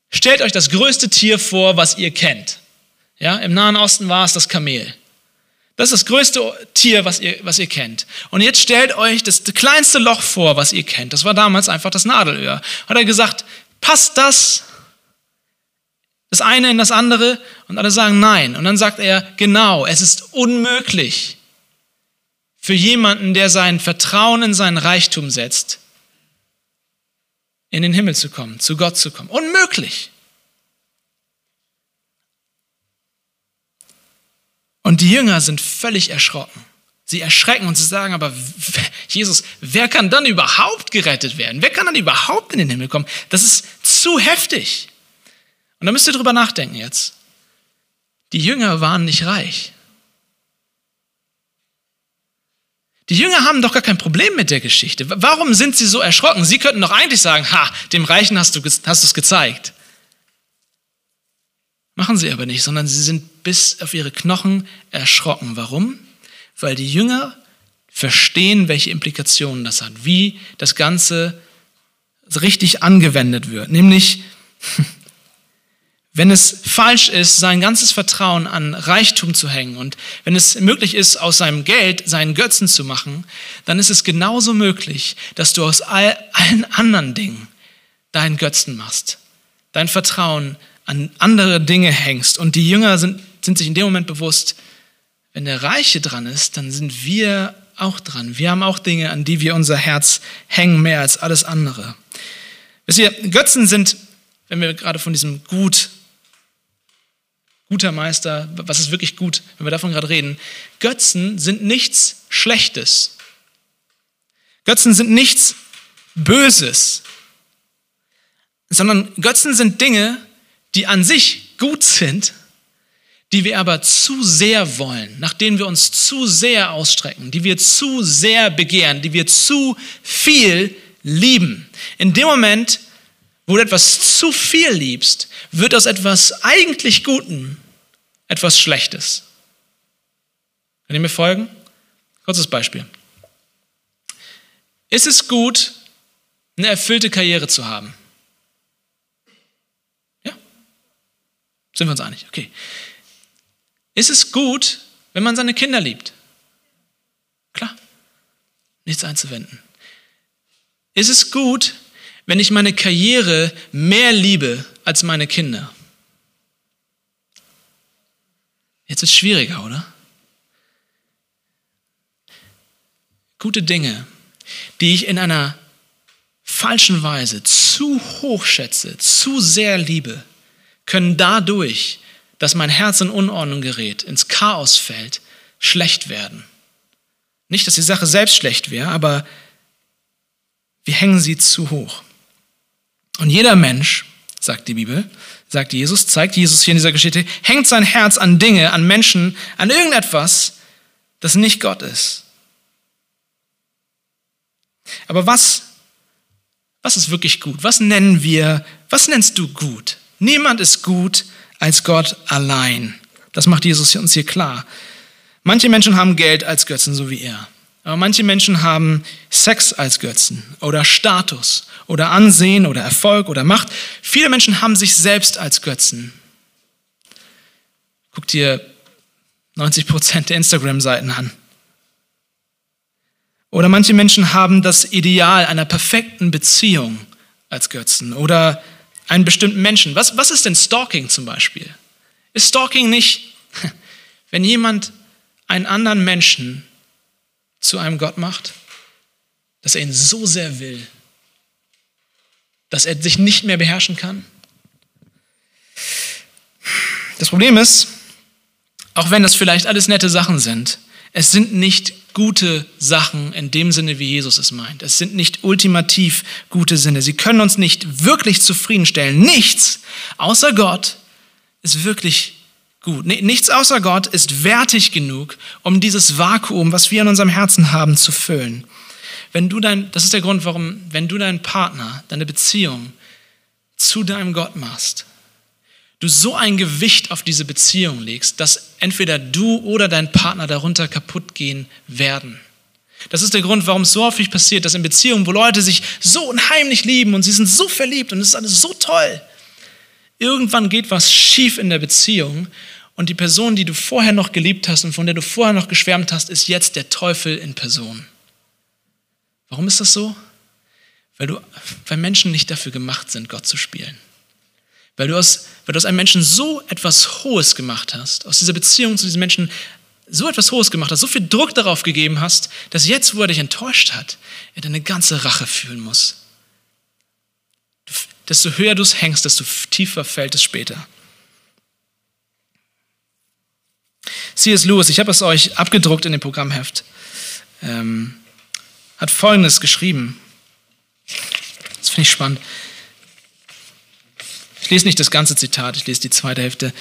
stellt euch das größte Tier vor, was ihr kennt. Ja, Im Nahen Osten war es das Kamel. Das ist das größte Tier, was ihr, was ihr kennt. Und jetzt stellt euch das, das kleinste Loch vor, was ihr kennt. Das war damals einfach das Nadelöhr. Hat er gesagt, passt das, das eine in das andere? Und alle sagen nein. Und dann sagt er, genau, es ist unmöglich für jemanden, der sein Vertrauen in seinen Reichtum setzt, in den Himmel zu kommen, zu Gott zu kommen. Unmöglich. Und die Jünger sind völlig erschrocken. Sie erschrecken und sie sagen aber, Jesus, wer kann dann überhaupt gerettet werden? Wer kann dann überhaupt in den Himmel kommen? Das ist zu heftig. Und da müsst ihr drüber nachdenken jetzt. Die Jünger waren nicht reich. Die Jünger haben doch gar kein Problem mit der Geschichte. Warum sind sie so erschrocken? Sie könnten doch eigentlich sagen, ha, dem Reichen hast du es gezeigt. Machen sie aber nicht, sondern sie sind bis auf ihre Knochen erschrocken. Warum? Weil die Jünger verstehen, welche Implikationen das hat, wie das Ganze richtig angewendet wird. Nämlich, [LAUGHS] wenn es falsch ist, sein ganzes Vertrauen an Reichtum zu hängen und wenn es möglich ist, aus seinem Geld seinen Götzen zu machen, dann ist es genauso möglich, dass du aus all, allen anderen Dingen deinen Götzen machst. Dein Vertrauen an andere Dinge hängst. Und die Jünger sind, sind sich in dem Moment bewusst, wenn der Reiche dran ist, dann sind wir auch dran. Wir haben auch Dinge, an die wir unser Herz hängen, mehr als alles andere. Wisst ihr, Götzen sind, wenn wir gerade von diesem Gut, guter Meister, was ist wirklich gut, wenn wir davon gerade reden, Götzen sind nichts Schlechtes. Götzen sind nichts Böses, sondern Götzen sind Dinge, die an sich gut sind, die wir aber zu sehr wollen, nach denen wir uns zu sehr ausstrecken, die wir zu sehr begehren, die wir zu viel lieben. In dem Moment, wo du etwas zu viel liebst, wird aus etwas eigentlich Guten etwas Schlechtes. Könnt ihr mir folgen? Kurzes Beispiel. Ist es gut, eine erfüllte Karriere zu haben? Sind wir uns einig? Okay. Ist es gut, wenn man seine Kinder liebt? Klar. Nichts einzuwenden. Ist es gut, wenn ich meine Karriere mehr liebe als meine Kinder? Jetzt ist es schwieriger, oder? Gute Dinge, die ich in einer falschen Weise zu hoch schätze, zu sehr liebe, können dadurch, dass mein Herz in Unordnung gerät, ins Chaos fällt, schlecht werden. Nicht, dass die Sache selbst schlecht wäre, aber wir hängen sie zu hoch. Und jeder Mensch, sagt die Bibel, sagt Jesus, zeigt Jesus hier in dieser Geschichte, hängt sein Herz an Dinge, an Menschen, an irgendetwas, das nicht Gott ist. Aber was, was ist wirklich gut? Was nennen wir, was nennst du gut? Niemand ist gut als Gott allein. Das macht Jesus uns hier klar. Manche Menschen haben Geld als Götzen, so wie er. Aber manche Menschen haben Sex als Götzen oder Status oder Ansehen oder Erfolg oder Macht. Viele Menschen haben sich selbst als Götzen. Guck dir 90 Prozent der Instagram-Seiten an. Oder manche Menschen haben das Ideal einer perfekten Beziehung als Götzen oder einen bestimmten Menschen. Was, was ist denn Stalking zum Beispiel? Ist Stalking nicht, [LAUGHS] wenn jemand einen anderen Menschen zu einem Gott macht, dass er ihn so sehr will, dass er sich nicht mehr beherrschen kann? Das Problem ist, auch wenn das vielleicht alles nette Sachen sind, es sind nicht gute Sachen in dem Sinne, wie Jesus es meint. Es sind nicht ultimativ gute Sinne. Sie können uns nicht wirklich zufriedenstellen. Nichts außer Gott ist wirklich gut. Nichts außer Gott ist wertig genug, um dieses Vakuum, was wir in unserem Herzen haben, zu füllen. Wenn du dein, das ist der Grund, warum, wenn du deinen Partner, deine Beziehung zu deinem Gott machst, du so ein Gewicht auf diese Beziehung legst, dass entweder du oder dein Partner darunter kaputt gehen werden. Das ist der Grund, warum es so häufig passiert, dass in Beziehungen, wo Leute sich so unheimlich lieben und sie sind so verliebt und es ist alles so toll, irgendwann geht was schief in der Beziehung und die Person, die du vorher noch geliebt hast und von der du vorher noch geschwärmt hast, ist jetzt der Teufel in Person. Warum ist das so? Weil, du, weil Menschen nicht dafür gemacht sind, Gott zu spielen. Weil du, aus, weil du aus einem Menschen so etwas Hohes gemacht hast, aus dieser Beziehung zu diesem Menschen so etwas Hohes gemacht hast, so viel Druck darauf gegeben hast, dass jetzt, wo er dich enttäuscht hat, er deine ganze Rache fühlen muss. Desto höher du es hängst, desto tiefer fällt es später. C.S. Lewis, ich habe es euch abgedruckt in dem Programmheft, ähm, hat Folgendes geschrieben. Das finde ich spannend. Ich lese nicht das ganze Zitat, ich lese die zweite Hälfte.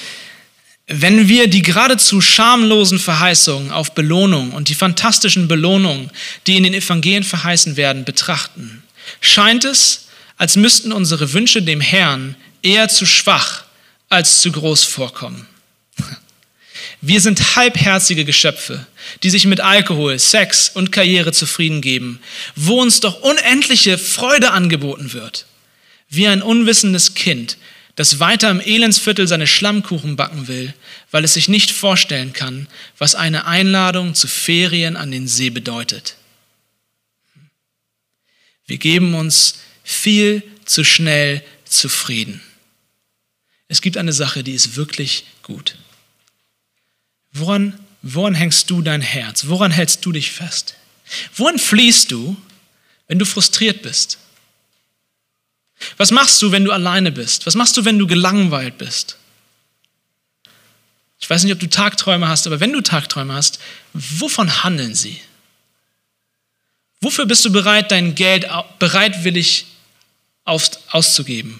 Wenn wir die geradezu schamlosen Verheißungen auf Belohnung und die fantastischen Belohnungen, die in den Evangelien verheißen werden, betrachten, scheint es, als müssten unsere Wünsche dem Herrn eher zu schwach als zu groß vorkommen. [LAUGHS] Wir sind halbherzige Geschöpfe, die sich mit Alkohol, Sex und Karriere zufrieden geben, wo uns doch unendliche Freude angeboten wird. Wie ein unwissendes Kind, das weiter im Elendsviertel seine Schlammkuchen backen will, weil es sich nicht vorstellen kann, was eine Einladung zu Ferien an den See bedeutet. Wir geben uns viel zu schnell zufrieden. Es gibt eine Sache, die ist wirklich gut. Woran, woran hängst du dein Herz? Woran hältst du dich fest? Woran fließt du, wenn du frustriert bist? Was machst du, wenn du alleine bist? Was machst du, wenn du gelangweilt bist? Ich weiß nicht, ob du Tagträume hast, aber wenn du Tagträume hast, wovon handeln sie? Wofür bist du bereit, dein Geld bereitwillig auszugeben?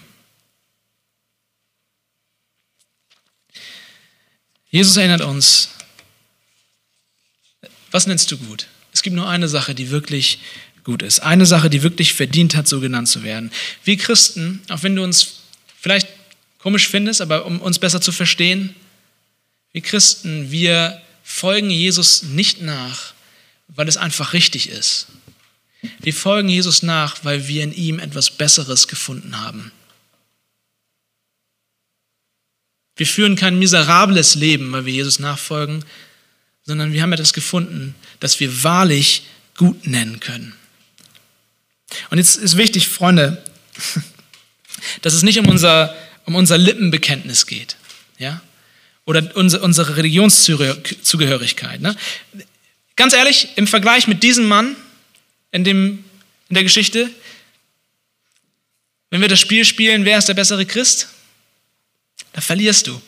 Jesus erinnert uns, was nennst du gut? Es gibt nur eine Sache, die wirklich gut ist. Eine Sache, die wirklich verdient hat, so genannt zu werden. Wir Christen, auch wenn du uns vielleicht komisch findest, aber um uns besser zu verstehen, wir Christen, wir folgen Jesus nicht nach, weil es einfach richtig ist. Wir folgen Jesus nach, weil wir in ihm etwas Besseres gefunden haben. Wir führen kein miserables Leben, weil wir Jesus nachfolgen, sondern wir haben etwas gefunden, das wir wahrlich gut nennen können. Und jetzt ist wichtig, Freunde, [LAUGHS] dass es nicht um unser, um unser Lippenbekenntnis geht. Ja? Oder unsere, unsere Religionszugehörigkeit. Ne? Ganz ehrlich, im Vergleich mit diesem Mann in, dem, in der Geschichte, wenn wir das Spiel spielen, wer ist der bessere Christ? Da verlierst du.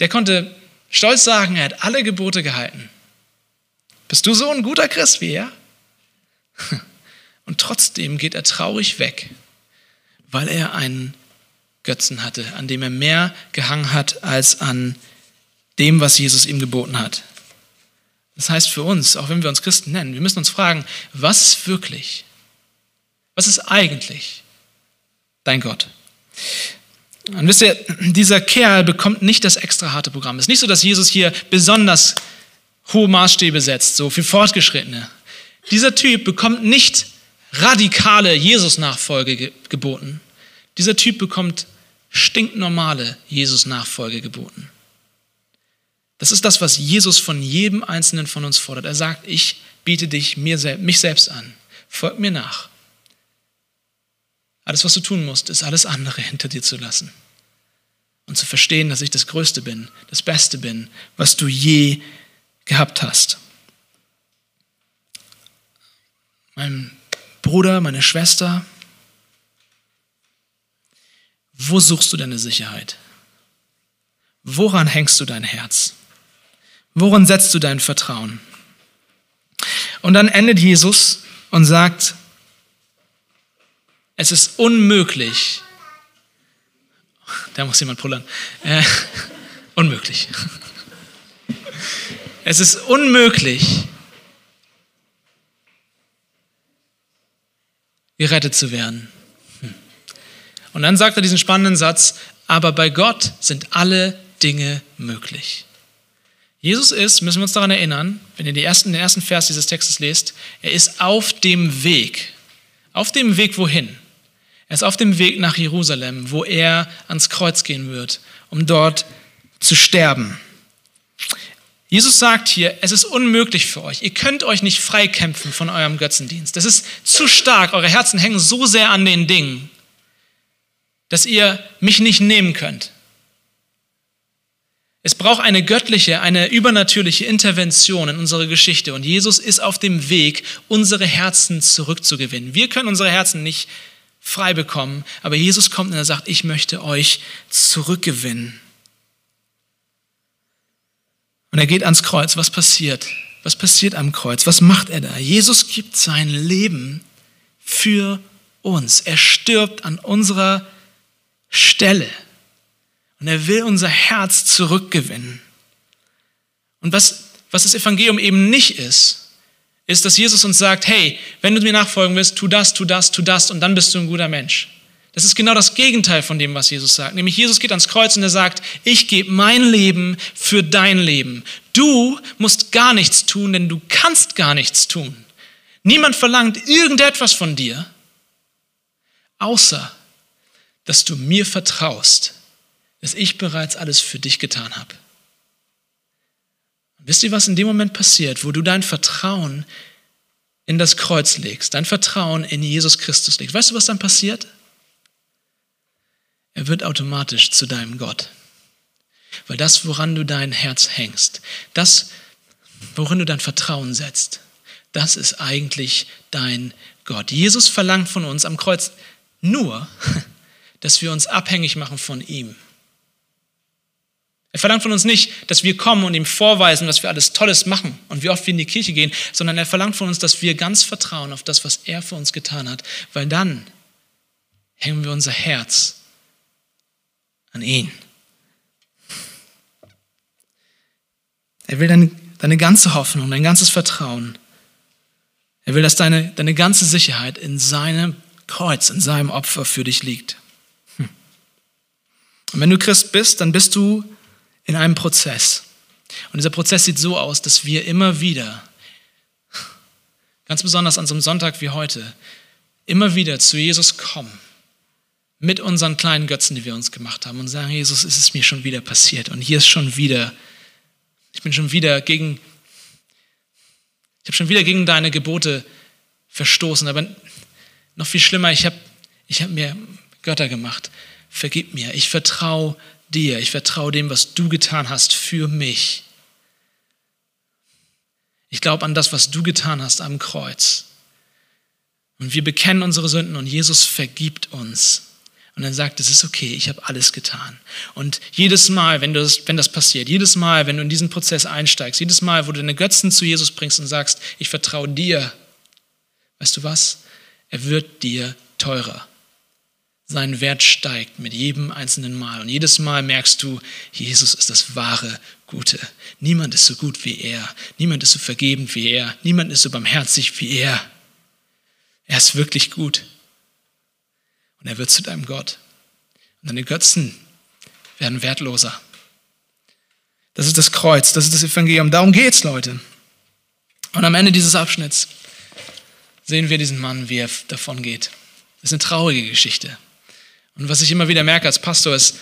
Der konnte stolz sagen, er hat alle Gebote gehalten. Bist du so ein guter Christ wie er? [LAUGHS] Und trotzdem geht er traurig weg, weil er einen Götzen hatte, an dem er mehr gehangen hat als an dem, was Jesus ihm geboten hat. Das heißt für uns, auch wenn wir uns Christen nennen, wir müssen uns fragen, was ist wirklich? Was ist eigentlich dein Gott? Und wisst ihr, dieser Kerl bekommt nicht das extra harte Programm. Es ist nicht so, dass Jesus hier besonders hohe Maßstäbe setzt, so für Fortgeschrittene. Dieser Typ bekommt nicht radikale Jesus-Nachfolge geboten. Dieser Typ bekommt stinknormale Jesus-Nachfolge geboten. Das ist das, was Jesus von jedem Einzelnen von uns fordert. Er sagt, ich biete dich mir, mich selbst an. Folg mir nach. Alles, was du tun musst, ist alles andere hinter dir zu lassen. Und zu verstehen, dass ich das Größte bin, das Beste bin, was du je gehabt hast. Mein Bruder, meine Schwester, wo suchst du deine Sicherheit? Woran hängst du dein Herz? Woran setzt du dein Vertrauen? Und dann endet Jesus und sagt, es ist unmöglich, da muss jemand pullern, äh, [LAUGHS] unmöglich. [LAUGHS] Es ist unmöglich, gerettet zu werden. Hm. Und dann sagt er diesen spannenden Satz, aber bei Gott sind alle Dinge möglich. Jesus ist, müssen wir uns daran erinnern, wenn ihr die ersten, den ersten Vers dieses Textes lest, er ist auf dem Weg. Auf dem Weg wohin? Er ist auf dem Weg nach Jerusalem, wo er ans Kreuz gehen wird, um dort zu sterben. Jesus sagt hier, es ist unmöglich für euch. Ihr könnt euch nicht freikämpfen von eurem Götzendienst. Das ist zu stark. Eure Herzen hängen so sehr an den Dingen, dass ihr mich nicht nehmen könnt. Es braucht eine göttliche, eine übernatürliche Intervention in unsere Geschichte und Jesus ist auf dem Weg, unsere Herzen zurückzugewinnen. Wir können unsere Herzen nicht frei bekommen, aber Jesus kommt und er sagt, ich möchte euch zurückgewinnen. Und er geht ans Kreuz. Was passiert? Was passiert am Kreuz? Was macht er da? Jesus gibt sein Leben für uns. Er stirbt an unserer Stelle. Und er will unser Herz zurückgewinnen. Und was, was das Evangelium eben nicht ist, ist, dass Jesus uns sagt, hey, wenn du mir nachfolgen willst, tu das, tu das, tu das und dann bist du ein guter Mensch. Das ist genau das Gegenteil von dem, was Jesus sagt. Nämlich Jesus geht ans Kreuz und er sagt, ich gebe mein Leben für dein Leben. Du musst gar nichts tun, denn du kannst gar nichts tun. Niemand verlangt irgendetwas von dir, außer dass du mir vertraust, dass ich bereits alles für dich getan habe. wisst ihr, was in dem Moment passiert, wo du dein Vertrauen in das Kreuz legst, dein Vertrauen in Jesus Christus legst? Weißt du, was dann passiert? Er wird automatisch zu deinem Gott. Weil das, woran du dein Herz hängst, das, worin du dein Vertrauen setzt, das ist eigentlich dein Gott. Jesus verlangt von uns am Kreuz nur, [LAUGHS] dass wir uns abhängig machen von ihm. Er verlangt von uns nicht, dass wir kommen und ihm vorweisen, was wir alles Tolles machen und wie oft wir in die Kirche gehen, sondern er verlangt von uns, dass wir ganz vertrauen auf das, was er für uns getan hat, weil dann hängen wir unser Herz an ihn. Er will deine, deine ganze Hoffnung, dein ganzes Vertrauen. Er will, dass deine, deine ganze Sicherheit in seinem Kreuz, in seinem Opfer für dich liegt. Hm. Und wenn du Christ bist, dann bist du in einem Prozess. Und dieser Prozess sieht so aus, dass wir immer wieder, ganz besonders an so einem Sonntag wie heute, immer wieder zu Jesus kommen mit unseren kleinen Götzen, die wir uns gemacht haben und sagen, Jesus, ist es mir schon wieder passiert und hier ist schon wieder, ich bin schon wieder gegen, ich habe schon wieder gegen deine Gebote verstoßen, aber Noch viel schlimmer, ich habe ich hab mir Götter gemacht. Vergib mir. Ich vertraue dir. Ich vertraue dem, was du getan hast für mich. Ich glaube an das, was du getan hast am Kreuz. Und wir bekennen unsere Sünden und Jesus vergibt uns. Und dann sagt, es ist okay, ich habe alles getan. Und jedes Mal, wenn, das, wenn das passiert, jedes Mal, wenn du in diesen Prozess einsteigst, jedes Mal, wo du deine Götzen zu Jesus bringst und sagst, ich vertraue dir, weißt du was? Er wird dir teurer. Sein Wert steigt mit jedem einzelnen Mal. Und jedes Mal merkst du, Jesus ist das wahre Gute. Niemand ist so gut wie er. Niemand ist so vergebend wie er. Niemand ist so barmherzig wie er. Er ist wirklich gut. Und er wird zu deinem Gott. Und deine Götzen werden wertloser. Das ist das Kreuz, das ist das Evangelium. Darum geht's, Leute. Und am Ende dieses Abschnitts sehen wir diesen Mann, wie er davon geht. Das ist eine traurige Geschichte. Und was ich immer wieder merke als Pastor ist,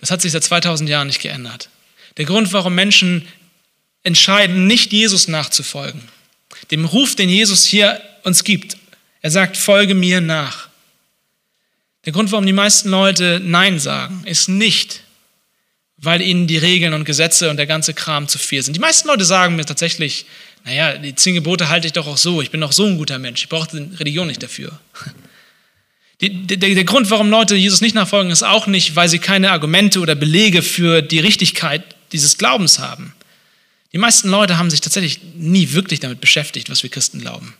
das hat sich seit 2000 Jahren nicht geändert. Der Grund, warum Menschen entscheiden, nicht Jesus nachzufolgen, dem Ruf, den Jesus hier uns gibt, er sagt, folge mir nach. Der Grund, warum die meisten Leute Nein sagen, ist nicht, weil ihnen die Regeln und Gesetze und der ganze Kram zu viel sind. Die meisten Leute sagen mir tatsächlich, naja, die zehn Gebote halte ich doch auch so, ich bin doch so ein guter Mensch, ich brauche die Religion nicht dafür. [LAUGHS] Die, der, der Grund, warum Leute Jesus nicht nachfolgen, ist auch nicht, weil sie keine Argumente oder Belege für die Richtigkeit dieses Glaubens haben. Die meisten Leute haben sich tatsächlich nie wirklich damit beschäftigt, was wir Christen glauben.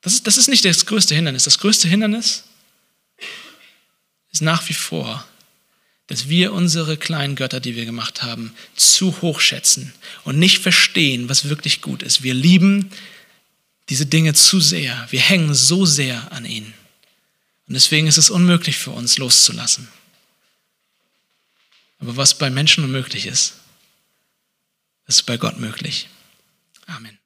Das ist, das ist nicht das größte Hindernis. Das größte Hindernis ist nach wie vor, dass wir unsere kleinen Götter, die wir gemacht haben, zu hoch schätzen und nicht verstehen, was wirklich gut ist. Wir lieben diese Dinge zu sehr. Wir hängen so sehr an ihnen. Und deswegen ist es unmöglich für uns loszulassen. Aber was bei Menschen unmöglich ist, ist bei Gott möglich. Amen.